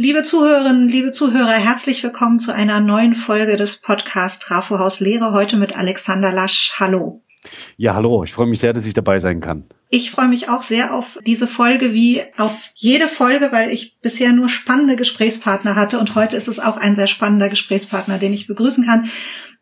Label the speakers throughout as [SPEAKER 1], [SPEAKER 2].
[SPEAKER 1] Liebe Zuhörerinnen, liebe Zuhörer, herzlich willkommen zu einer neuen Folge des Podcasts Trafo Haus Lehre, heute mit Alexander Lasch. Hallo.
[SPEAKER 2] Ja, hallo, ich freue mich sehr, dass ich dabei sein kann.
[SPEAKER 1] Ich freue mich auch sehr auf diese Folge wie auf jede Folge, weil ich bisher nur spannende Gesprächspartner hatte und heute ist es auch ein sehr spannender Gesprächspartner, den ich begrüßen kann.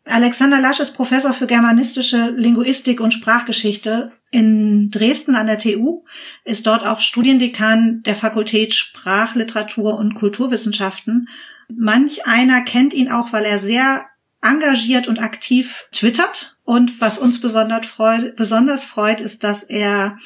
[SPEAKER 1] Alexander Lasch ist Professor für germanistische Linguistik und Sprachgeschichte in Dresden an der TU, ist dort auch Studiendekan der Fakultät Sprach, Literatur und Kulturwissenschaften. Manch einer kennt ihn auch, weil er sehr engagiert und aktiv twittert. Und was uns besonders freut, besonders freut, ist, dass er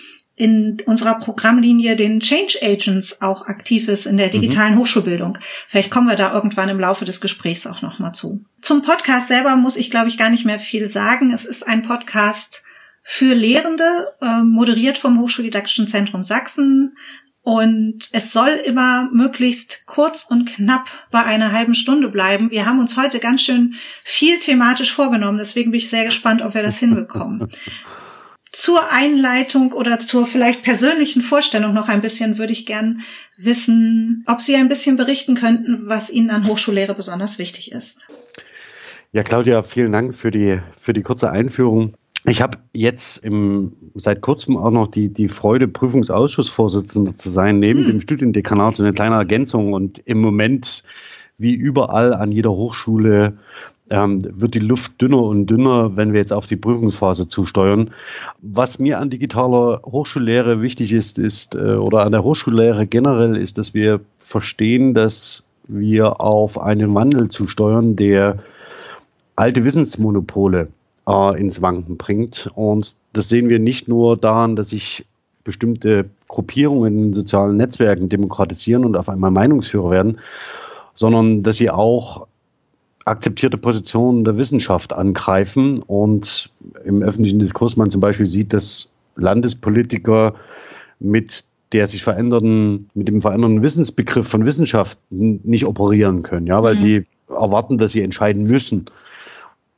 [SPEAKER 1] in unserer Programmlinie den Change Agents auch aktiv ist in der mhm. digitalen mhm. Hochschulbildung. Vielleicht kommen wir da irgendwann im Laufe des Gesprächs auch nochmal zu. Zum Podcast selber muss ich, glaube ich, gar nicht mehr viel sagen. Es ist ein Podcast für Lehrende, äh, moderiert vom Hochschuldidaktischen Zentrum Sachsen. Und es soll immer möglichst kurz und knapp bei einer halben Stunde bleiben. Wir haben uns heute ganz schön viel thematisch vorgenommen. Deswegen bin ich sehr gespannt, ob wir das hinbekommen. Zur Einleitung oder zur vielleicht persönlichen Vorstellung noch ein bisschen würde ich gern wissen, ob Sie ein bisschen berichten könnten, was Ihnen an Hochschullehre besonders wichtig ist.
[SPEAKER 2] Ja, Claudia, vielen Dank für die, für die kurze Einführung. Ich habe jetzt im, seit kurzem auch noch die, die Freude, Prüfungsausschussvorsitzender zu sein, neben hm. dem Studiendekanat, so eine kleine Ergänzung. Und im Moment, wie überall an jeder Hochschule, ähm, wird die Luft dünner und dünner, wenn wir jetzt auf die Prüfungsphase zusteuern. Was mir an digitaler Hochschullehre wichtig ist, ist, äh, oder an der Hochschullehre generell, ist, dass wir verstehen, dass wir auf einen Wandel zusteuern, der alte Wissensmonopole äh, ins Wanken bringt. Und das sehen wir nicht nur daran, dass sich bestimmte Gruppierungen in sozialen Netzwerken demokratisieren und auf einmal Meinungsführer werden, sondern dass sie auch akzeptierte Positionen der Wissenschaft angreifen und im öffentlichen Diskurs man zum Beispiel sieht, dass Landespolitiker mit der sich verändernden, mit dem verändernden Wissensbegriff von Wissenschaft nicht operieren können, ja, weil mhm. sie erwarten, dass sie entscheiden müssen.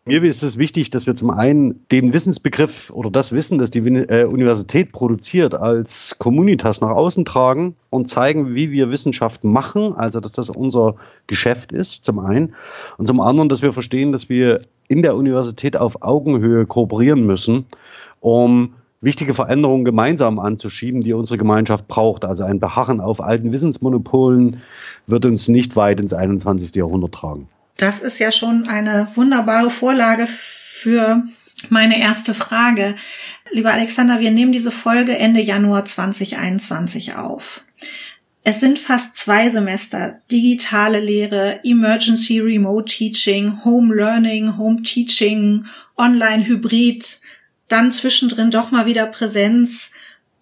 [SPEAKER 2] Mir ist es wichtig, dass wir zum einen den Wissensbegriff oder das Wissen, das die äh, Universität produziert, als Communitas nach außen tragen und zeigen, wie wir Wissenschaft machen, also dass das unser Geschäft ist, zum einen. Und zum anderen, dass wir verstehen, dass wir in der Universität auf Augenhöhe kooperieren müssen, um wichtige Veränderungen gemeinsam anzuschieben, die unsere Gemeinschaft braucht. Also ein Beharren auf alten Wissensmonopolen wird uns nicht weit ins 21. Jahrhundert tragen.
[SPEAKER 1] Das ist ja schon eine wunderbare Vorlage für meine erste Frage. Lieber Alexander, wir nehmen diese Folge Ende Januar 2021 auf. Es sind fast zwei Semester digitale Lehre, Emergency Remote Teaching, Home Learning, Home Teaching, Online Hybrid, dann zwischendrin doch mal wieder Präsenz.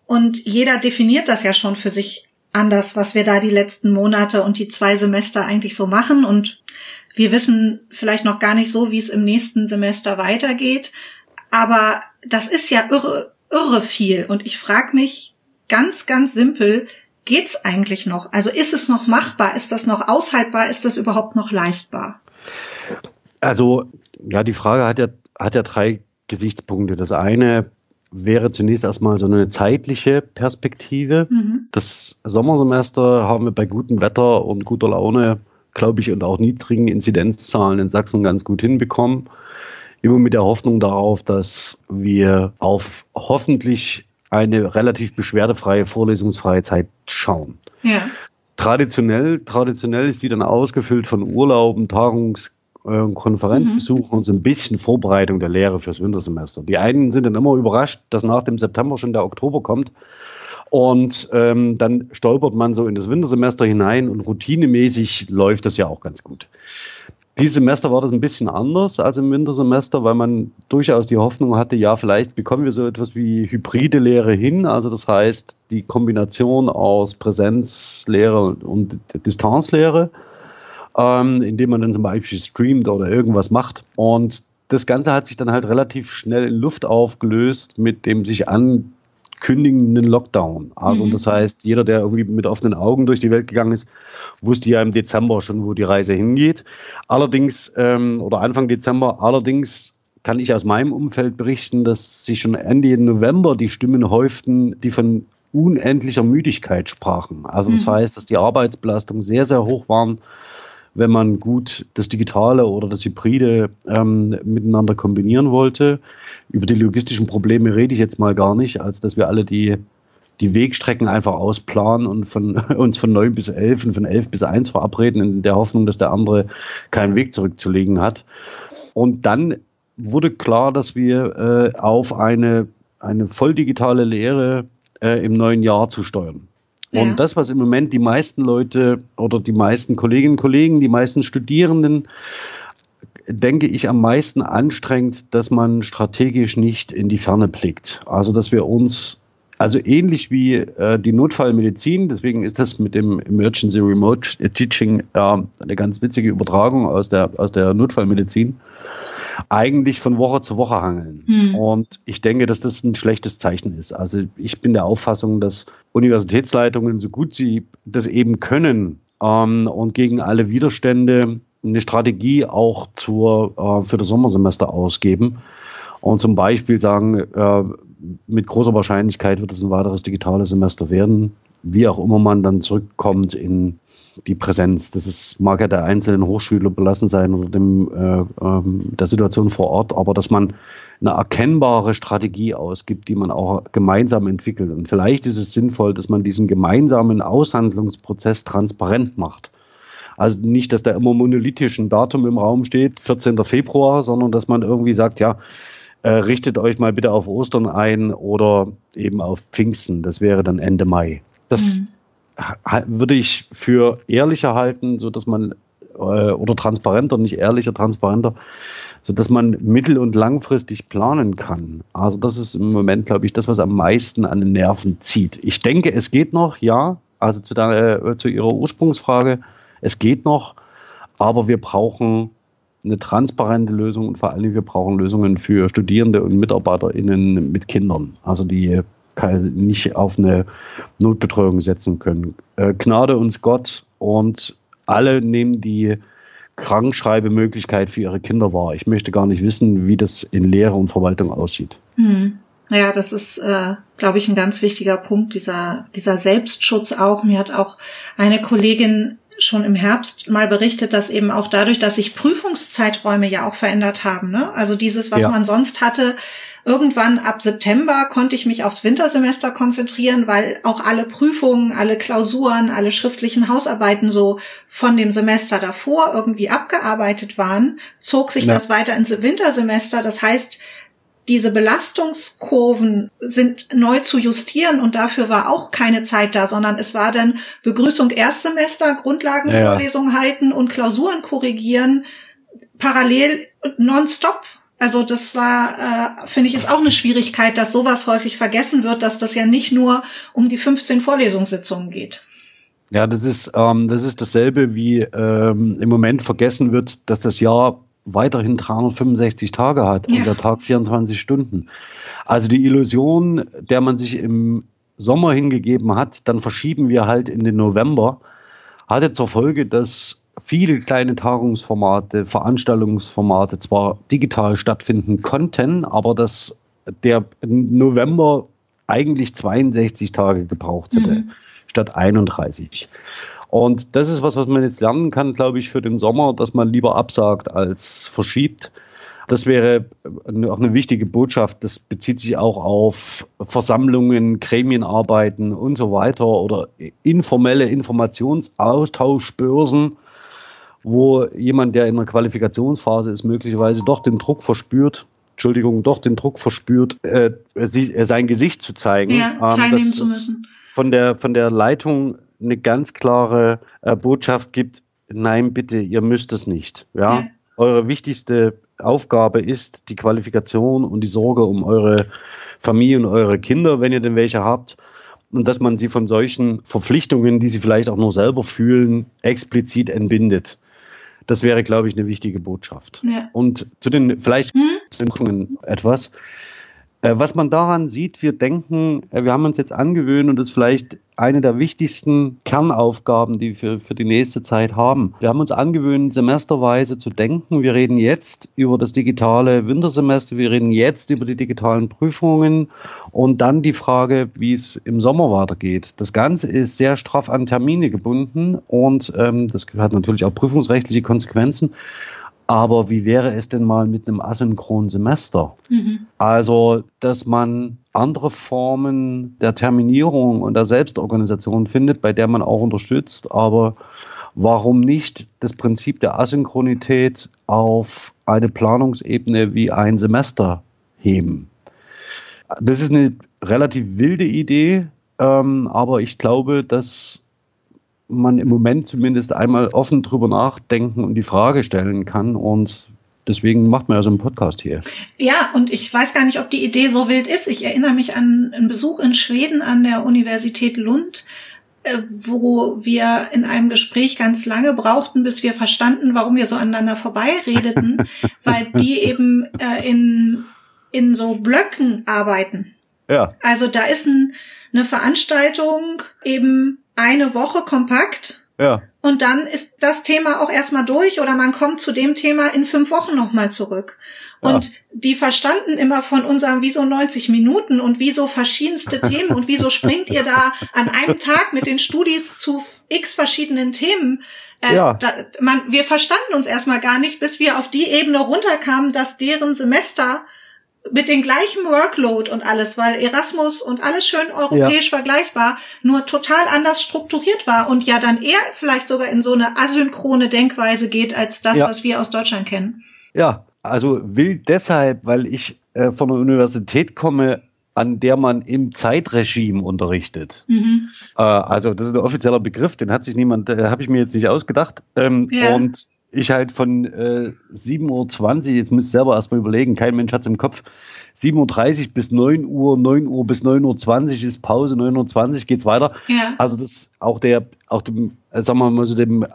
[SPEAKER 1] Und jeder definiert das ja schon für sich anders, was wir da die letzten Monate und die zwei Semester eigentlich so machen. Und wir wissen vielleicht noch gar nicht so, wie es im nächsten Semester weitergeht. Aber das ist ja irre, irre viel. Und ich frage mich ganz, ganz simpel, geht's eigentlich noch? Also ist es noch machbar? Ist das noch aushaltbar? Ist das überhaupt noch leistbar?
[SPEAKER 2] Also, ja, die Frage hat ja, hat ja drei Gesichtspunkte. Das eine wäre zunächst erstmal so eine zeitliche Perspektive. Mhm. Das Sommersemester haben wir bei gutem Wetter und guter Laune glaube ich, und auch niedrigen Inzidenzzahlen in Sachsen ganz gut hinbekommen. Immer mit der Hoffnung darauf, dass wir auf hoffentlich eine relativ beschwerdefreie, vorlesungsfreie Zeit schauen. Ja. Traditionell, traditionell ist die dann ausgefüllt von Urlauben, Tagungs- und Konferenzbesuchen mhm. und so ein bisschen Vorbereitung der Lehre fürs Wintersemester. Die einen sind dann immer überrascht, dass nach dem September schon der Oktober kommt und ähm, dann stolpert man so in das Wintersemester hinein und routinemäßig läuft das ja auch ganz gut. Dieses Semester war das ein bisschen anders als im Wintersemester, weil man durchaus die Hoffnung hatte, ja, vielleicht bekommen wir so etwas wie hybride Lehre hin. Also das heißt, die Kombination aus Präsenzlehre und Distanzlehre, ähm, indem man dann zum Beispiel streamt oder irgendwas macht. Und das Ganze hat sich dann halt relativ schnell in Luft aufgelöst mit dem sich an kündigenden Lockdown. Also mhm. das heißt, jeder, der irgendwie mit offenen Augen durch die Welt gegangen ist, wusste ja im Dezember schon, wo die Reise hingeht. Allerdings, ähm, oder Anfang Dezember, allerdings kann ich aus meinem Umfeld berichten, dass sich schon Ende November die Stimmen häuften, die von unendlicher Müdigkeit sprachen. Also das mhm. heißt, dass die Arbeitsbelastungen sehr, sehr hoch waren, wenn man gut das Digitale oder das Hybride ähm, miteinander kombinieren wollte. Über die logistischen Probleme rede ich jetzt mal gar nicht, als dass wir alle die, die Wegstrecken einfach ausplanen und von, uns von neun bis elf und von elf bis eins verabreden, in der Hoffnung, dass der andere keinen Weg zurückzulegen hat. Und dann wurde klar, dass wir äh, auf eine, eine voll digitale Lehre äh, im neuen Jahr zu steuern. Ja. Und das, was im Moment die meisten Leute oder die meisten Kolleginnen und Kollegen, die meisten Studierenden, denke ich, am meisten anstrengt, dass man strategisch nicht in die Ferne blickt. Also, dass wir uns, also ähnlich wie äh, die Notfallmedizin, deswegen ist das mit dem Emergency Remote Teaching äh, eine ganz witzige Übertragung aus der, aus der Notfallmedizin, eigentlich von Woche zu Woche hangeln. Hm. Und ich denke, dass das ein schlechtes Zeichen ist. Also ich bin der Auffassung, dass Universitätsleitungen, so gut sie das eben können ähm, und gegen alle Widerstände eine Strategie auch zur, äh, für das Sommersemester ausgeben und zum Beispiel sagen, äh, mit großer Wahrscheinlichkeit wird es ein weiteres digitales Semester werden, wie auch immer man dann zurückkommt in die Präsenz. Das ist, mag ja der einzelnen Hochschüler belassen sein oder dem, äh, ähm, der Situation vor Ort, aber dass man eine erkennbare Strategie ausgibt, die man auch gemeinsam entwickelt. Und vielleicht ist es sinnvoll, dass man diesen gemeinsamen Aushandlungsprozess transparent macht. Also nicht, dass da immer monolithisch ein Datum im Raum steht, 14. Februar, sondern dass man irgendwie sagt, ja, äh, richtet euch mal bitte auf Ostern ein oder eben auf Pfingsten. Das wäre dann Ende Mai. Das mhm würde ich für ehrlicher halten, so dass man äh, oder transparenter, nicht ehrlicher, transparenter, so dass man mittel- und langfristig planen kann. Also das ist im Moment, glaube ich, das, was am meisten an den Nerven zieht. Ich denke, es geht noch, ja. Also zu, der, äh, zu Ihrer Ursprungsfrage, es geht noch, aber wir brauchen eine transparente Lösung und vor allem wir brauchen Lösungen für Studierende und MitarbeiterInnen mit Kindern. Also die nicht auf eine Notbetreuung setzen können. Äh, Gnade uns Gott und alle nehmen die Krankschreibemöglichkeit für ihre Kinder wahr. Ich möchte gar nicht wissen, wie das in Lehre und Verwaltung aussieht.
[SPEAKER 1] Hm. Ja, das ist, äh, glaube ich, ein ganz wichtiger Punkt, dieser, dieser Selbstschutz auch. Mir hat auch eine Kollegin schon im Herbst mal berichtet, dass eben auch dadurch, dass sich Prüfungszeiträume ja auch verändert haben. Ne? Also dieses, was ja. man sonst hatte, Irgendwann ab September konnte ich mich aufs Wintersemester konzentrieren, weil auch alle Prüfungen, alle Klausuren, alle schriftlichen Hausarbeiten so von dem Semester davor irgendwie abgearbeitet waren, zog sich ja. das weiter ins Wintersemester. Das heißt, diese Belastungskurven sind neu zu justieren und dafür war auch keine Zeit da, sondern es war dann Begrüßung Erstsemester, Grundlagenvorlesung ja. halten und Klausuren korrigieren, parallel nonstop also das war, äh, finde ich, ist auch eine Schwierigkeit, dass sowas häufig vergessen wird, dass das ja nicht nur um die 15 Vorlesungssitzungen geht.
[SPEAKER 2] Ja, das ist, ähm, das ist dasselbe, wie ähm, im Moment vergessen wird, dass das Jahr weiterhin 365 Tage hat ja. und der Tag 24 Stunden. Also die Illusion, der man sich im Sommer hingegeben hat, dann verschieben wir halt in den November, hatte zur Folge, dass viele kleine Tagungsformate, Veranstaltungsformate zwar digital stattfinden konnten, aber dass der November eigentlich 62 Tage gebraucht hätte, mhm. statt 31. Und das ist was, was man jetzt lernen kann, glaube ich, für den Sommer, dass man lieber absagt als verschiebt. Das wäre auch eine wichtige Botschaft. Das bezieht sich auch auf Versammlungen, Gremienarbeiten und so weiter oder informelle Informationsaustauschbörsen wo jemand, der in einer Qualifikationsphase ist, möglicherweise doch den Druck verspürt, Entschuldigung, doch den Druck verspürt, äh, sie, äh, sein Gesicht zu zeigen.
[SPEAKER 1] Ja, ähm, teilnehmen zu müssen.
[SPEAKER 2] Von der, von der Leitung eine ganz klare äh, Botschaft gibt, nein, bitte, ihr müsst es nicht. Ja? ja? Eure wichtigste Aufgabe ist die Qualifikation und die Sorge um eure Familie und eure Kinder, wenn ihr denn welche habt. Und dass man sie von solchen Verpflichtungen, die sie vielleicht auch nur selber fühlen, explizit entbindet. Das wäre, glaube ich, eine wichtige Botschaft. Ja. Und zu den vielleicht hm? etwas. Äh, was man daran sieht, wir denken, äh, wir haben uns jetzt angewöhnt und das ist vielleicht eine der wichtigsten Kernaufgaben, die wir für die nächste Zeit haben. Wir haben uns angewöhnt, semesterweise zu denken. Wir reden jetzt über das digitale Wintersemester, wir reden jetzt über die digitalen Prüfungen und dann die Frage, wie es im Sommer weitergeht. Das Ganze ist sehr straff an Termine gebunden und ähm, das hat natürlich auch prüfungsrechtliche Konsequenzen. Aber wie wäre es denn mal mit einem asynchronen Semester? Mhm. Also, dass man andere Formen der Terminierung und der Selbstorganisation findet, bei der man auch unterstützt. Aber warum nicht das Prinzip der Asynchronität auf eine Planungsebene wie ein Semester heben? Das ist eine relativ wilde Idee, ähm, aber ich glaube, dass man im Moment zumindest einmal offen drüber nachdenken und die Frage stellen kann. Und deswegen macht man ja so einen Podcast hier.
[SPEAKER 1] Ja, und ich weiß gar nicht, ob die Idee so wild ist. Ich erinnere mich an einen Besuch in Schweden an der Universität Lund äh, wo wir in einem Gespräch ganz lange brauchten, bis wir verstanden, warum wir so aneinander vorbeiredeten, weil die eben äh, in, in so Blöcken arbeiten. Ja. Also da ist ein, eine Veranstaltung eben eine Woche kompakt. Ja. Und dann ist das Thema auch erstmal durch oder man kommt zu dem Thema in fünf Wochen nochmal zurück. Und ja. die verstanden immer von unserem wieso 90 Minuten und wieso verschiedenste Themen und wieso springt ihr da an einem Tag mit den Studis zu x verschiedenen Themen. Äh, ja. Da, man, wir verstanden uns erstmal gar nicht, bis wir auf die Ebene runterkamen, dass deren Semester mit dem gleichen Workload und alles, weil Erasmus und alles schön europäisch ja. vergleichbar, nur total anders strukturiert war und ja dann eher vielleicht sogar in so eine asynchrone Denkweise geht als das, ja. was wir aus Deutschland kennen.
[SPEAKER 2] Ja, also will deshalb, weil ich äh, von der Universität komme, an der man im Zeitregime unterrichtet. Mhm. Äh, also das ist ein offizieller Begriff, den hat sich niemand, äh, habe ich mir jetzt nicht ausgedacht. Ähm, ja. Und ich halt von äh, 7.20 Uhr, jetzt müsst ihr selber erstmal überlegen, kein Mensch hat es im Kopf, 7.30 Uhr bis 9 Uhr, 9 Uhr bis 9.20 Uhr ist Pause, 9.20 Uhr geht's weiter. Ja. Also das auch der, auch dem, äh, sagen wir mal so dem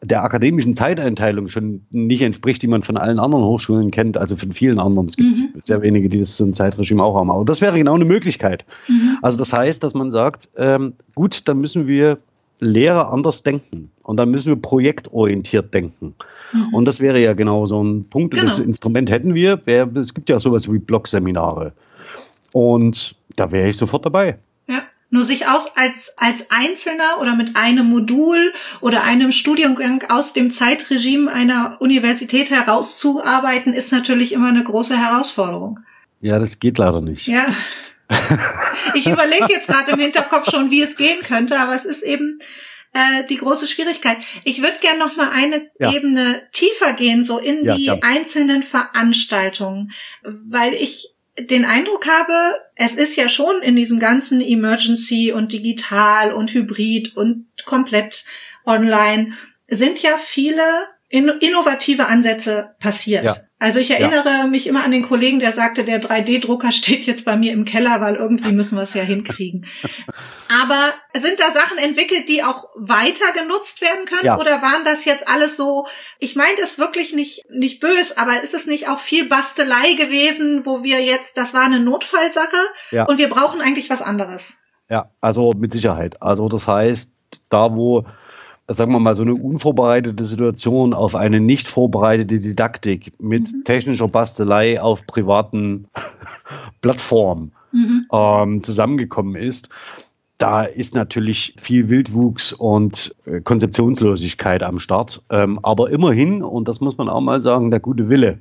[SPEAKER 2] der akademischen Zeiteinteilung schon nicht entspricht, die man von allen anderen Hochschulen kennt, also von vielen anderen. Es gibt mhm. sehr wenige, die das so ein Zeitregime auch haben. Aber das wäre genau eine Möglichkeit. Mhm. Also das heißt, dass man sagt, ähm, gut, dann müssen wir Lehrer anders denken. Und dann müssen wir projektorientiert denken. Mhm. Und das wäre ja genau so ein Punkt. Genau. Das Instrument hätten wir. Es gibt ja sowas wie Blog-Seminare. Und da wäre ich sofort dabei.
[SPEAKER 1] Ja. Nur sich aus als, als Einzelner oder mit einem Modul oder einem Studiengang aus dem Zeitregime einer Universität herauszuarbeiten, ist natürlich immer eine große Herausforderung.
[SPEAKER 2] Ja, das geht leider nicht.
[SPEAKER 1] Ja. Ich überlege jetzt gerade im Hinterkopf schon, wie es gehen könnte, aber es ist eben äh, die große Schwierigkeit. Ich würde gerne noch mal eine ja. Ebene tiefer gehen, so in ja, die ja. einzelnen Veranstaltungen, weil ich den Eindruck habe, es ist ja schon in diesem ganzen Emergency und digital und hybrid und komplett online sind ja viele innovative Ansätze passiert. Ja. Also ich erinnere ja. mich immer an den Kollegen, der sagte, der 3D-Drucker steht jetzt bei mir im Keller, weil irgendwie müssen wir es ja hinkriegen. Aber sind da Sachen entwickelt, die auch weiter genutzt werden können? Ja. Oder waren das jetzt alles so, ich meine das wirklich nicht, nicht bös, aber ist es nicht auch viel Bastelei gewesen, wo wir jetzt, das war eine Notfallsache ja. und wir brauchen eigentlich was anderes?
[SPEAKER 2] Ja, also mit Sicherheit. Also das heißt, da wo sagen wir mal, so eine unvorbereitete Situation auf eine nicht vorbereitete Didaktik mit mhm. technischer Bastelei auf privaten Plattformen mhm. ähm, zusammengekommen ist, da ist natürlich viel Wildwuchs und äh, Konzeptionslosigkeit am Start. Ähm, aber immerhin, und das muss man auch mal sagen, der gute Wille.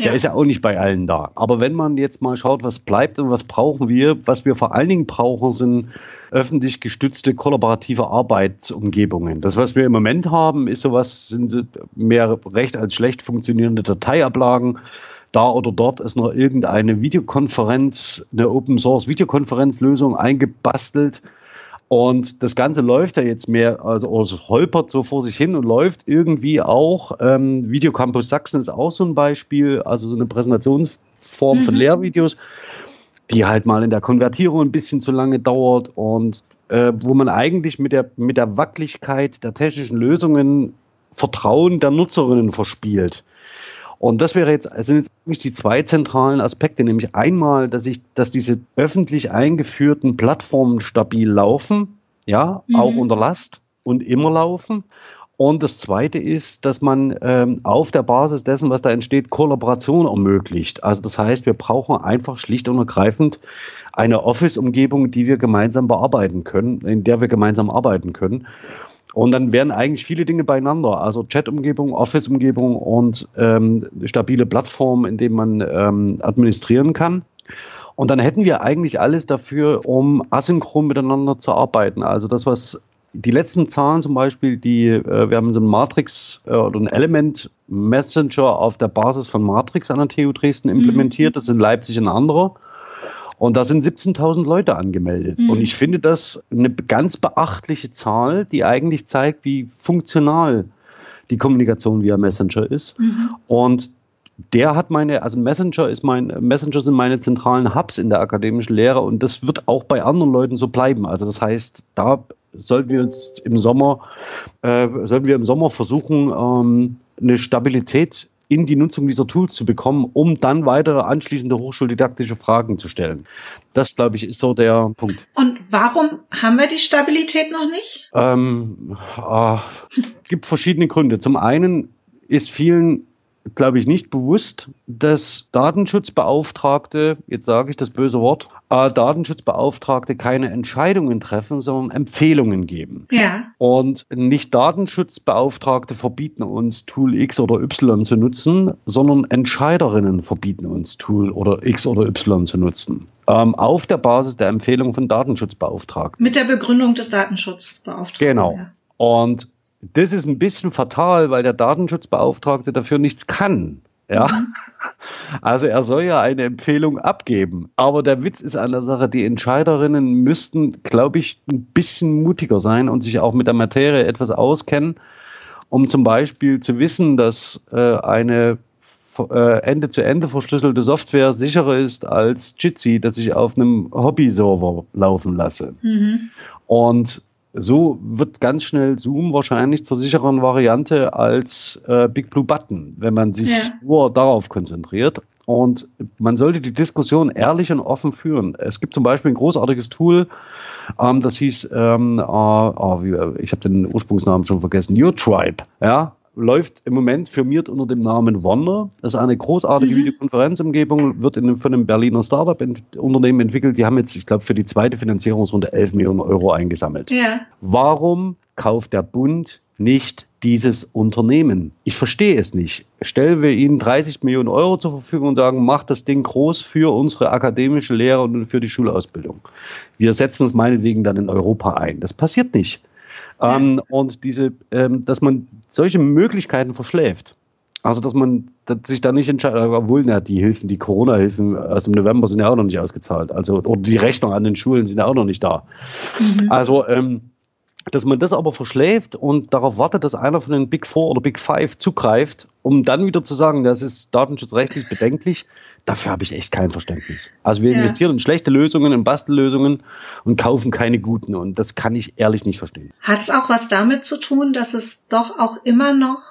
[SPEAKER 2] Der ja. ist ja auch nicht bei allen da. Aber wenn man jetzt mal schaut, was bleibt und was brauchen wir, was wir vor allen Dingen brauchen, sind öffentlich gestützte kollaborative Arbeitsumgebungen. Das, was wir im Moment haben, ist sowas, sind mehr recht als schlecht funktionierende Dateiablagen. Da oder dort ist noch irgendeine Videokonferenz, eine Open Source Videokonferenzlösung eingebastelt. Und das Ganze läuft ja jetzt mehr, also, also holpert so vor sich hin und läuft irgendwie auch. Ähm, Videocampus Sachsen ist auch so ein Beispiel, also so eine Präsentationsform mhm. von Lehrvideos die halt mal in der Konvertierung ein bisschen zu lange dauert und äh, wo man eigentlich mit der, mit der Wackeligkeit der technischen Lösungen Vertrauen der Nutzerinnen verspielt. Und das wäre jetzt, sind jetzt eigentlich die zwei zentralen Aspekte, nämlich einmal, dass ich, dass diese öffentlich eingeführten Plattformen stabil laufen, ja, mhm. auch unter Last und immer laufen. Und das Zweite ist, dass man ähm, auf der Basis dessen, was da entsteht, Kollaboration ermöglicht. Also das heißt, wir brauchen einfach schlicht und ergreifend eine Office-Umgebung, die wir gemeinsam bearbeiten können, in der wir gemeinsam arbeiten können. Und dann wären eigentlich viele Dinge beieinander. Also Chat-Umgebung, Office-Umgebung und ähm, stabile Plattformen, in denen man ähm, administrieren kann. Und dann hätten wir eigentlich alles dafür, um asynchron miteinander zu arbeiten. Also das, was die letzten Zahlen zum Beispiel, die, äh, wir haben so ein Matrix äh, oder ein Element Messenger auf der Basis von Matrix an der TU Dresden implementiert. Mhm. Das ist in Leipzig ein anderer. Und da sind 17.000 Leute angemeldet. Mhm. Und ich finde das eine ganz beachtliche Zahl, die eigentlich zeigt, wie funktional die Kommunikation via Messenger ist. Mhm. Und der hat meine, also Messenger ist mein, Messenger sind meine zentralen Hubs in der akademischen Lehre und das wird auch bei anderen Leuten so bleiben. Also das heißt, da sollten wir uns im Sommer, äh, sollten wir im Sommer versuchen, ähm, eine Stabilität in die Nutzung dieser Tools zu bekommen, um dann weitere anschließende hochschuldidaktische Fragen zu stellen. Das, glaube ich, ist so der Punkt.
[SPEAKER 1] Und warum haben wir die Stabilität noch nicht?
[SPEAKER 2] Ähm, äh, gibt verschiedene Gründe. Zum einen ist vielen glaube ich, nicht bewusst, dass Datenschutzbeauftragte, jetzt sage ich das böse Wort, äh, Datenschutzbeauftragte keine Entscheidungen treffen, sondern Empfehlungen geben.
[SPEAKER 1] Ja.
[SPEAKER 2] Und nicht Datenschutzbeauftragte verbieten uns Tool X oder Y zu nutzen, sondern Entscheiderinnen verbieten uns Tool oder X oder Y zu nutzen. Ähm, auf der Basis der Empfehlung von Datenschutzbeauftragten.
[SPEAKER 1] Mit der Begründung des Datenschutzbeauftragten.
[SPEAKER 2] Genau. Ja. Und das ist ein bisschen fatal, weil der Datenschutzbeauftragte dafür nichts kann. Ja, mhm. also er soll ja eine Empfehlung abgeben. Aber der Witz ist an der Sache, die Entscheiderinnen müssten, glaube ich, ein bisschen mutiger sein und sich auch mit der Materie etwas auskennen, um zum Beispiel zu wissen, dass äh, eine äh, Ende-zu-Ende verschlüsselte Software sicherer ist als Jitsi, das ich auf einem Hobby-Server laufen lasse. Mhm. Und so wird ganz schnell Zoom wahrscheinlich zur sicheren Variante als äh, Big Blue Button, wenn man sich ja. nur darauf konzentriert. Und man sollte die Diskussion ehrlich und offen führen. Es gibt zum Beispiel ein großartiges Tool, ähm, das hieß, ähm, äh, oh, wie, ich habe den Ursprungsnamen schon vergessen, Your Tribe. Ja, läuft im Moment firmiert unter dem Namen Wonder. Das ist eine großartige mhm. Videokonferenzumgebung, wird in, von einem Berliner Startup-Unternehmen entwickelt. Die haben jetzt, ich glaube, für die zweite Finanzierungsrunde 11 Millionen Euro eingesammelt.
[SPEAKER 1] Ja.
[SPEAKER 2] Warum kauft der Bund nicht dieses Unternehmen? Ich verstehe es nicht. Stellen wir ihnen 30 Millionen Euro zur Verfügung und sagen, macht das Ding groß für unsere akademische Lehre und für die Schulausbildung. Wir setzen es meinetwegen dann in Europa ein. Das passiert nicht. Ähm, und diese, ähm, dass man solche Möglichkeiten verschläft. Also, dass man dass sich da nicht entscheidet, obwohl na, die Hilfen, die Corona-Hilfen aus dem November sind ja auch noch nicht ausgezahlt. Also, oder die Rechnung an den Schulen sind ja auch noch nicht da. Mhm. Also, ähm, dass man das aber verschläft und darauf wartet, dass einer von den Big Four oder Big Five zugreift, um dann wieder zu sagen, das ist datenschutzrechtlich bedenklich, dafür habe ich echt kein Verständnis. Also wir ja. investieren in schlechte Lösungen, in Bastellösungen und kaufen keine guten und das kann ich ehrlich nicht verstehen.
[SPEAKER 1] Hat es auch was damit zu tun, dass es doch auch immer noch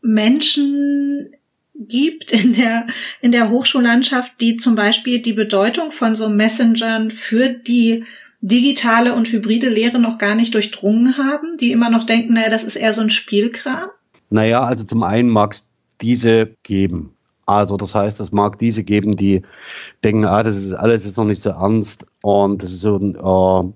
[SPEAKER 1] Menschen gibt in der, in der Hochschullandschaft, die zum Beispiel die Bedeutung von so Messengern für die digitale und hybride Lehre noch gar nicht durchdrungen haben, die immer noch denken, naja, das ist eher so ein Spielkram?
[SPEAKER 2] Naja, also zum einen mag es diese geben. Also das heißt, es mag diese geben, die denken, ah, das ist alles ist noch nicht so ernst und das ist so, äh,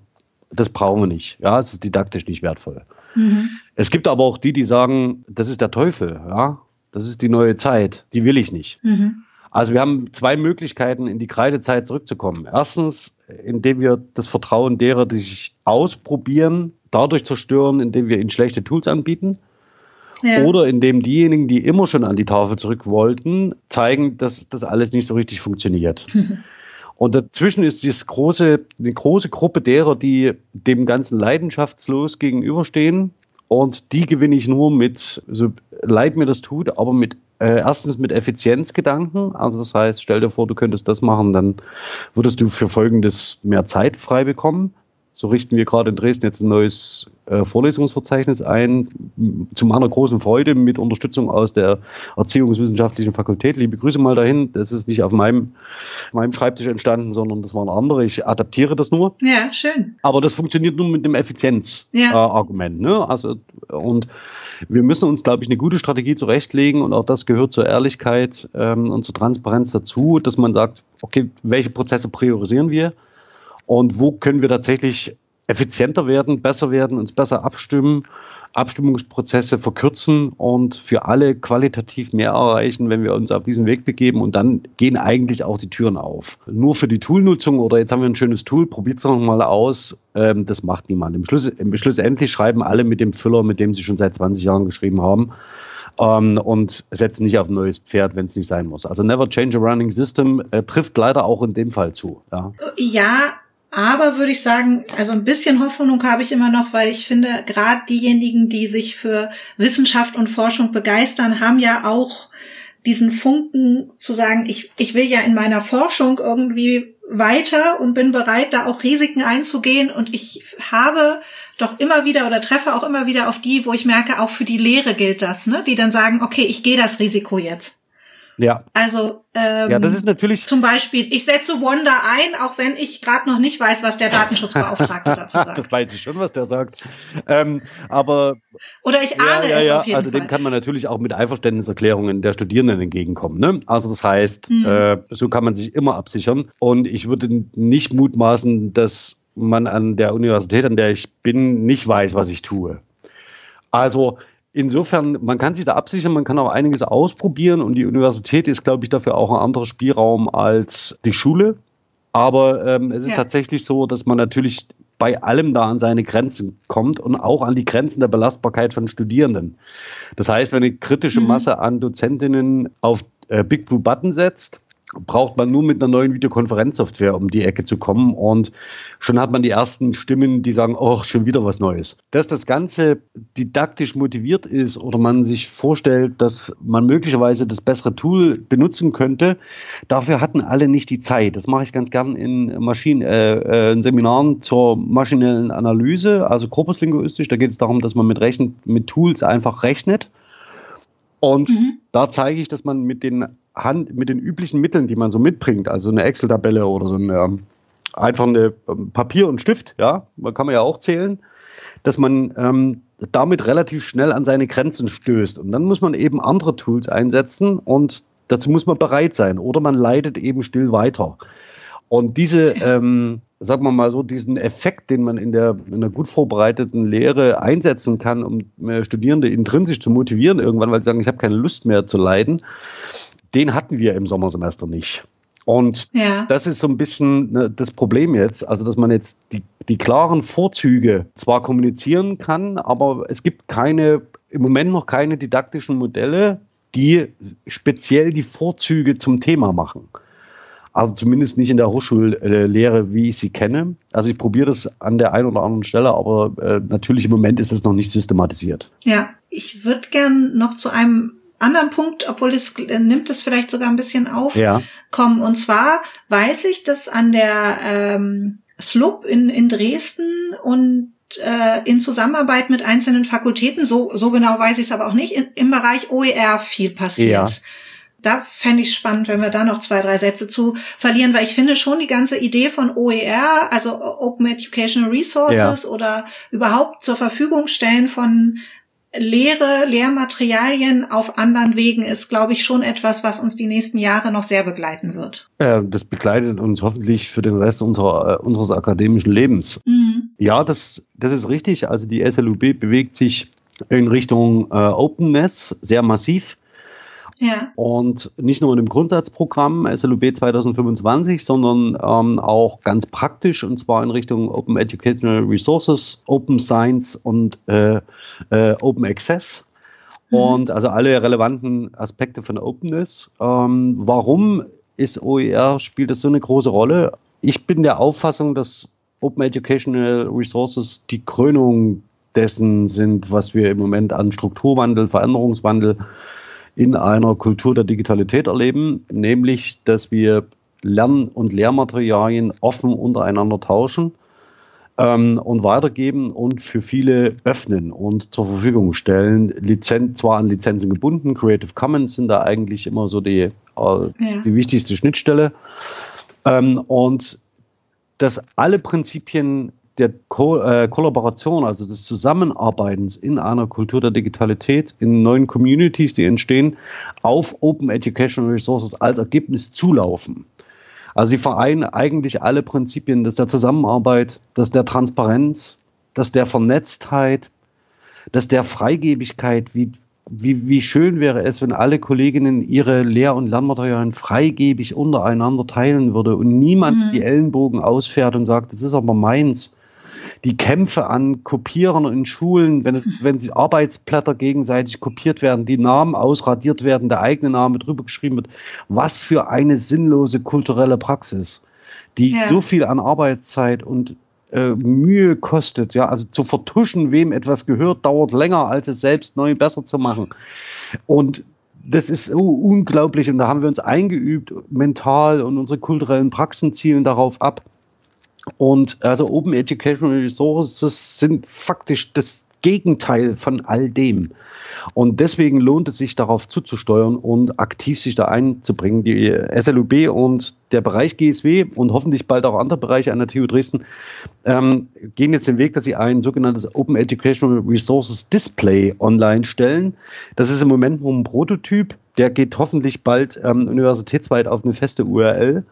[SPEAKER 2] das brauchen wir nicht. Ja, es ist didaktisch nicht wertvoll. Mhm. Es gibt aber auch die, die sagen, das ist der Teufel. Ja, das ist die neue Zeit. Die will ich nicht. Mhm. Also wir haben zwei Möglichkeiten, in die Kreidezeit zurückzukommen. Erstens, indem wir das Vertrauen derer, die sich ausprobieren, dadurch zerstören, indem wir ihnen schlechte Tools anbieten. Ja. Oder indem diejenigen, die immer schon an die Tafel zurück wollten, zeigen, dass das alles nicht so richtig funktioniert. Und dazwischen ist dieses große, eine große Gruppe derer, die dem Ganzen leidenschaftslos gegenüberstehen. Und die gewinne ich nur mit, so leid mir das tut, aber mit äh, erstens mit Effizienzgedanken. Also das heißt, stell dir vor, du könntest das machen, dann würdest du für Folgendes mehr Zeit frei bekommen. So richten wir gerade in Dresden jetzt ein neues äh, Vorlesungsverzeichnis ein, zu meiner großen Freude mit Unterstützung aus der Erziehungswissenschaftlichen Fakultät. Liebe Grüße mal dahin. Das ist nicht auf meinem, meinem Schreibtisch entstanden, sondern das waren andere. Ich adaptiere das nur.
[SPEAKER 1] Ja, schön.
[SPEAKER 2] Aber das funktioniert nur mit dem Effizienzargument. Ja. Äh, ne? Also, und wir müssen uns, glaube ich, eine gute Strategie zurechtlegen und auch das gehört zur Ehrlichkeit ähm, und zur Transparenz dazu, dass man sagt, okay, welche Prozesse priorisieren wir? und wo können wir tatsächlich effizienter werden, besser werden, uns besser abstimmen, Abstimmungsprozesse verkürzen und für alle qualitativ mehr erreichen, wenn wir uns auf diesen Weg begeben und dann gehen eigentlich auch die Türen auf. Nur für die Toolnutzung oder jetzt haben wir ein schönes Tool, probiert es noch mal aus, ähm, das macht niemand. Im Schluss, im Schlussendlich schreiben alle mit dem Füller, mit dem sie schon seit 20 Jahren geschrieben haben. Ähm, und setzen nicht auf ein neues Pferd, wenn es nicht sein muss. Also never change a running system äh, trifft leider auch in dem Fall zu.
[SPEAKER 1] Ja, ja aber würde ich sagen, also ein bisschen Hoffnung habe ich immer noch, weil ich finde, gerade diejenigen, die sich für Wissenschaft und Forschung begeistern, haben ja auch diesen Funken zu sagen, ich, ich will ja in meiner Forschung irgendwie weiter und bin bereit, da auch Risiken einzugehen. Und ich habe doch immer wieder oder treffe auch immer wieder auf die, wo ich merke, auch für die Lehre gilt das, ne? die dann sagen, okay, ich gehe das Risiko jetzt.
[SPEAKER 2] Ja.
[SPEAKER 1] Also ähm,
[SPEAKER 2] ja, das ist natürlich
[SPEAKER 1] zum Beispiel, ich setze Wanda ein, auch wenn ich gerade noch nicht weiß, was der Datenschutzbeauftragte dazu sagt.
[SPEAKER 2] Das weiß ich schon, was der sagt. Ähm, aber
[SPEAKER 1] oder ich ahne ja, ja, es auf jeden
[SPEAKER 2] also
[SPEAKER 1] Fall.
[SPEAKER 2] dem kann man natürlich auch mit Einverständniserklärungen der Studierenden entgegenkommen. Ne? Also das heißt, hm. äh, so kann man sich immer absichern. Und ich würde nicht mutmaßen, dass man an der Universität, an der ich bin, nicht weiß, was ich tue. Also Insofern, man kann sich da absichern, man kann auch einiges ausprobieren und die Universität ist, glaube ich, dafür auch ein anderer Spielraum als die Schule. Aber ähm, es ist ja. tatsächlich so, dass man natürlich bei allem da an seine Grenzen kommt und auch an die Grenzen der Belastbarkeit von Studierenden. Das heißt, wenn eine kritische mhm. Masse an Dozentinnen auf äh, Big Blue Button setzt, braucht man nur mit einer neuen Videokonferenzsoftware um die Ecke zu kommen und schon hat man die ersten Stimmen, die sagen, oh, schon wieder was Neues. Dass das Ganze didaktisch motiviert ist oder man sich vorstellt, dass man möglicherweise das bessere Tool benutzen könnte, dafür hatten alle nicht die Zeit. Das mache ich ganz gern in Maschinen, äh, äh, in Seminaren zur maschinellen Analyse, also korpuslinguistisch. Da geht es darum, dass man mit Rechen, mit Tools einfach rechnet. Und mhm. da zeige ich, dass man mit den Hand, mit den üblichen Mitteln, die man so mitbringt, also eine Excel-Tabelle oder so eine, einfach eine ähm, Papier und Stift, ja, man kann man ja auch zählen, dass man ähm, damit relativ schnell an seine Grenzen stößt. Und dann muss man eben andere Tools einsetzen und dazu muss man bereit sein oder man leidet eben still weiter. Und diese, ähm, sagen wir mal so, diesen Effekt, den man in der in einer gut vorbereiteten Lehre einsetzen kann, um äh, Studierende intrinsisch zu motivieren, irgendwann, weil sie sagen, ich habe keine Lust mehr zu leiden, den hatten wir im Sommersemester nicht. Und ja. das ist so ein bisschen ne, das Problem jetzt, also dass man jetzt die, die klaren Vorzüge zwar kommunizieren kann, aber es gibt keine, im Moment noch keine didaktischen Modelle, die speziell die Vorzüge zum Thema machen. Also zumindest nicht in der Hochschullehre, wie ich sie kenne. Also ich probiere das an der einen oder anderen Stelle, aber äh, natürlich im Moment ist es noch nicht systematisiert.
[SPEAKER 1] Ja, ich würde gern noch zu einem anderen Punkt, obwohl es äh, nimmt es vielleicht sogar ein bisschen auf, ja. kommen. Und zwar weiß ich, dass an der ähm, SLUB in, in Dresden und äh, in Zusammenarbeit mit einzelnen Fakultäten, so, so genau weiß ich es aber auch nicht, in, im Bereich OER viel passiert. Ja. Da fände ich spannend, wenn wir da noch zwei, drei Sätze zu verlieren, weil ich finde schon die ganze Idee von OER, also Open Educational Resources ja. oder überhaupt zur Verfügung stellen von Lehre, Lehrmaterialien auf anderen Wegen ist, glaube ich, schon etwas, was uns die nächsten Jahre noch sehr begleiten wird.
[SPEAKER 2] Äh, das begleitet uns hoffentlich für den Rest unserer, äh, unseres akademischen Lebens. Mhm. Ja, das, das ist richtig. Also die SLUB bewegt sich in Richtung äh, Openness sehr massiv. Ja. Und nicht nur in dem Grundsatzprogramm SLUB 2025, sondern ähm, auch ganz praktisch und zwar in Richtung Open Educational Resources, Open Science und äh, äh, Open Access. Mhm. Und also alle relevanten Aspekte von Openness. Ähm, warum ist OER, spielt das so eine große Rolle? Ich bin der Auffassung, dass Open Educational Resources die Krönung dessen sind, was wir im Moment an Strukturwandel, Veränderungswandel in einer Kultur der Digitalität erleben, nämlich dass wir Lern- und Lehrmaterialien offen untereinander tauschen. ähm, und weitergeben und für viele öffnen und zur Verfügung stellen. Lizenz, zwar an Lizenzen gebunden, Creative Commons sind da eigentlich immer so die, äh, ja. die wichtigste Schnittstelle. Ähm, und dass alle Prinzipien der Ko äh, Kollaboration, also des Zusammenarbeitens in einer Kultur der Digitalität, in neuen Communities, die entstehen, auf Open Educational Resources als Ergebnis zulaufen. Also sie vereinen eigentlich alle Prinzipien des der Zusammenarbeit, des der Transparenz, des der Vernetztheit, des der Freigebigkeit, wie, wie, wie schön wäre es, wenn alle Kolleginnen ihre Lehr- und Lernmaterialien freigebig untereinander teilen würde und niemand mhm. die Ellenbogen ausfährt und sagt, das ist aber meins die Kämpfe an Kopieren in Schulen, wenn, wenn die Arbeitsblätter gegenseitig kopiert werden, die Namen ausradiert werden, der eigene Name drüber geschrieben wird. Was für eine sinnlose kulturelle Praxis, die ja. so viel an Arbeitszeit und äh, Mühe kostet. Ja, also zu vertuschen, wem etwas gehört, dauert länger, als es selbst neu besser zu machen. Und das ist so unglaublich und da haben wir uns eingeübt, mental und unsere kulturellen Praxen zielen darauf ab, und also Open Educational Resources sind faktisch das Gegenteil von all dem. Und deswegen lohnt es sich, darauf zuzusteuern und aktiv sich da einzubringen. Die SLUB und der Bereich GSW und hoffentlich bald auch andere Bereiche an der TU Dresden ähm, gehen jetzt den Weg, dass sie ein sogenanntes Open Educational Resources Display online stellen. Das ist im Moment nur ein Prototyp. Der geht hoffentlich bald ähm, universitätsweit auf eine feste URL.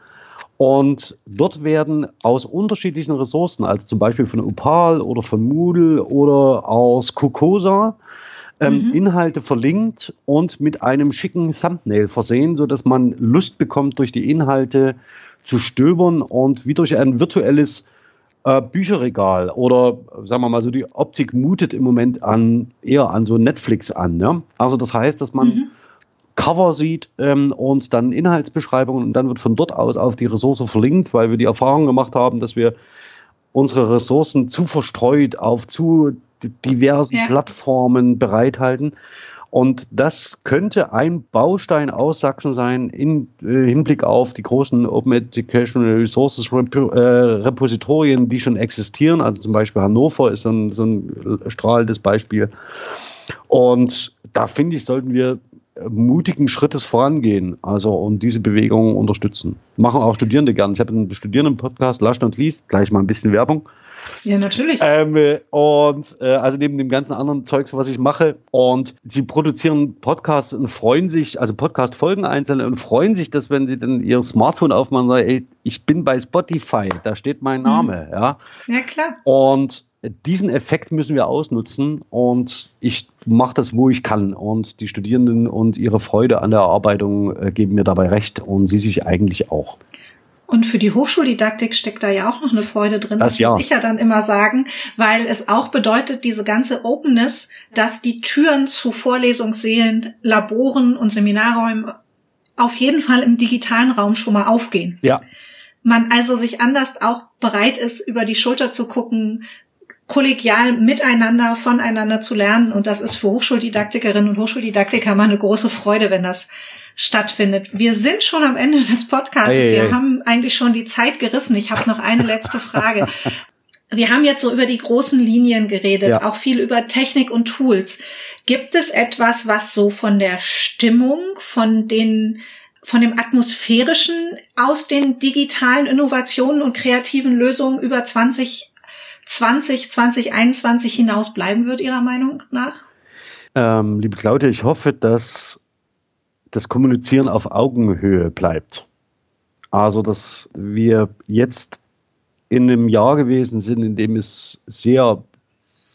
[SPEAKER 2] Und dort werden aus unterschiedlichen Ressourcen, also zum Beispiel von Opal oder von Moodle oder aus Kokosa, ähm, mhm. Inhalte verlinkt und mit einem schicken Thumbnail versehen, sodass man Lust bekommt, durch die Inhalte zu stöbern und wie durch ein virtuelles äh, Bücherregal oder sagen wir mal so, die Optik mutet im Moment an eher an so Netflix an. Ja? Also das heißt, dass man mhm Cover sieht ähm, und dann Inhaltsbeschreibungen und dann wird von dort aus auf die Ressource verlinkt, weil wir die Erfahrung gemacht haben, dass wir unsere Ressourcen zu verstreut auf zu diversen ja. Plattformen bereithalten. Und das könnte ein Baustein aus Sachsen sein im äh, Hinblick auf die großen Open Educational Resources Rep äh, Repositorien, die schon existieren. Also zum Beispiel Hannover ist so ein, so ein strahlendes Beispiel. Und da finde ich, sollten wir mutigen Schrittes vorangehen, also und diese Bewegung unterstützen. Machen auch Studierende gern. Ich habe einen Studierenden-Podcast, Lascht und liest, gleich mal ein bisschen Werbung.
[SPEAKER 1] Ja, natürlich.
[SPEAKER 2] Ähm, und äh, also neben dem ganzen anderen Zeugs, was ich mache. Und sie produzieren Podcasts und freuen sich, also Podcast-Folgen einzeln und freuen sich, dass wenn sie dann ihr Smartphone aufmachen, sagen, ey, ich bin bei Spotify, da steht mein Name. Mhm. Ja.
[SPEAKER 1] ja, klar.
[SPEAKER 2] Und diesen Effekt müssen wir ausnutzen und ich mache das, wo ich kann. Und die Studierenden und ihre Freude an der Erarbeitung äh, geben mir dabei recht und sie sich eigentlich auch.
[SPEAKER 1] Und für die Hochschuldidaktik steckt da ja auch noch eine Freude drin.
[SPEAKER 2] Das, das ja. muss
[SPEAKER 1] ich ja dann immer sagen, weil es auch bedeutet, diese ganze Openness, dass die Türen zu Vorlesungssälen, Laboren und Seminarräumen auf jeden Fall im digitalen Raum schon mal aufgehen.
[SPEAKER 2] Ja.
[SPEAKER 1] Man also sich anders auch bereit ist, über die Schulter zu gucken, kollegial miteinander, voneinander zu lernen. Und das ist für Hochschuldidaktikerinnen und Hochschuldidaktiker mal eine große Freude, wenn das stattfindet. Wir sind schon am Ende des Podcasts. Hey, Wir hey. haben eigentlich schon die Zeit gerissen. Ich habe noch eine letzte Frage. Wir haben jetzt so über die großen Linien geredet, ja. auch viel über Technik und Tools. Gibt es etwas, was so von der Stimmung, von den von dem atmosphärischen aus den digitalen Innovationen und kreativen Lösungen über 20 20, 2021 hinaus bleiben wird, Ihrer Meinung nach?
[SPEAKER 2] Ähm, liebe Claudia, ich hoffe, dass das Kommunizieren auf Augenhöhe bleibt. Also, dass wir jetzt in einem Jahr gewesen sind, in dem es sehr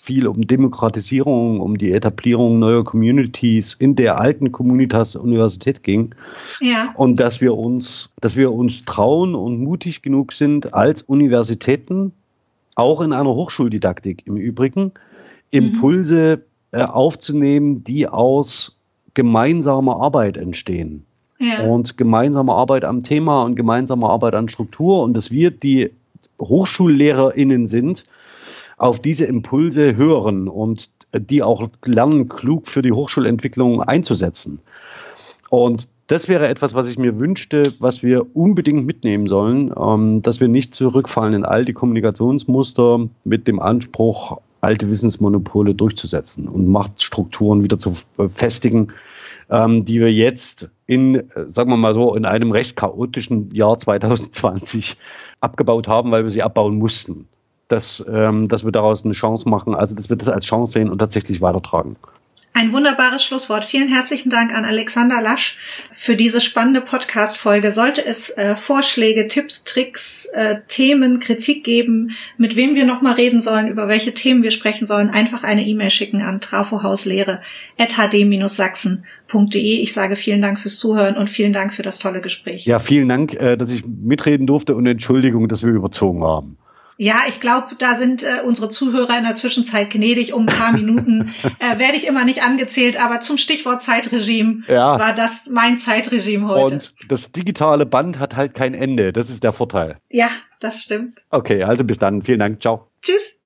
[SPEAKER 2] viel um Demokratisierung, um die Etablierung neuer Communities in der alten Communitas Universität ging.
[SPEAKER 1] Ja.
[SPEAKER 2] Und dass wir uns, dass wir uns trauen und mutig genug sind, als Universitäten auch in einer Hochschuldidaktik im Übrigen, Impulse mhm. äh, aufzunehmen, die aus gemeinsamer Arbeit entstehen. Ja. Und gemeinsame Arbeit am Thema und gemeinsame Arbeit an Struktur und dass wir die HochschullehrerInnen sind, auf diese Impulse hören und die auch lernen, klug für die Hochschulentwicklung einzusetzen. Und das wäre etwas, was ich mir wünschte, was wir unbedingt mitnehmen sollen, ähm, dass wir nicht zurückfallen in alte Kommunikationsmuster mit dem Anspruch, alte Wissensmonopole durchzusetzen und Machtstrukturen wieder zu festigen, ähm, die wir jetzt in, äh, sagen wir mal so, in einem recht chaotischen Jahr 2020 abgebaut haben, weil wir sie abbauen mussten. Dass, ähm, dass wir daraus eine Chance machen, also dass wir das als Chance sehen und tatsächlich weitertragen.
[SPEAKER 1] Ein wunderbares Schlusswort. Vielen herzlichen Dank an Alexander Lasch für diese spannende Podcast-Folge. Sollte es äh, Vorschläge, Tipps, Tricks, äh, Themen, Kritik geben, mit wem wir nochmal reden sollen, über welche Themen wir sprechen sollen, einfach eine E-Mail schicken an trafohauslehre.hd-sachsen.de. Ich sage vielen Dank fürs Zuhören und vielen Dank für das tolle Gespräch.
[SPEAKER 2] Ja, vielen Dank, äh, dass ich mitreden durfte und Entschuldigung, dass wir überzogen haben.
[SPEAKER 1] Ja, ich glaube, da sind äh, unsere Zuhörer in der Zwischenzeit gnädig. Um ein paar Minuten äh, werde ich immer nicht angezählt, aber zum Stichwort Zeitregime ja. war das mein Zeitregime heute. Und
[SPEAKER 2] das digitale Band hat halt kein Ende. Das ist der Vorteil.
[SPEAKER 1] Ja, das stimmt.
[SPEAKER 2] Okay, also bis dann. Vielen Dank. Ciao.
[SPEAKER 1] Tschüss.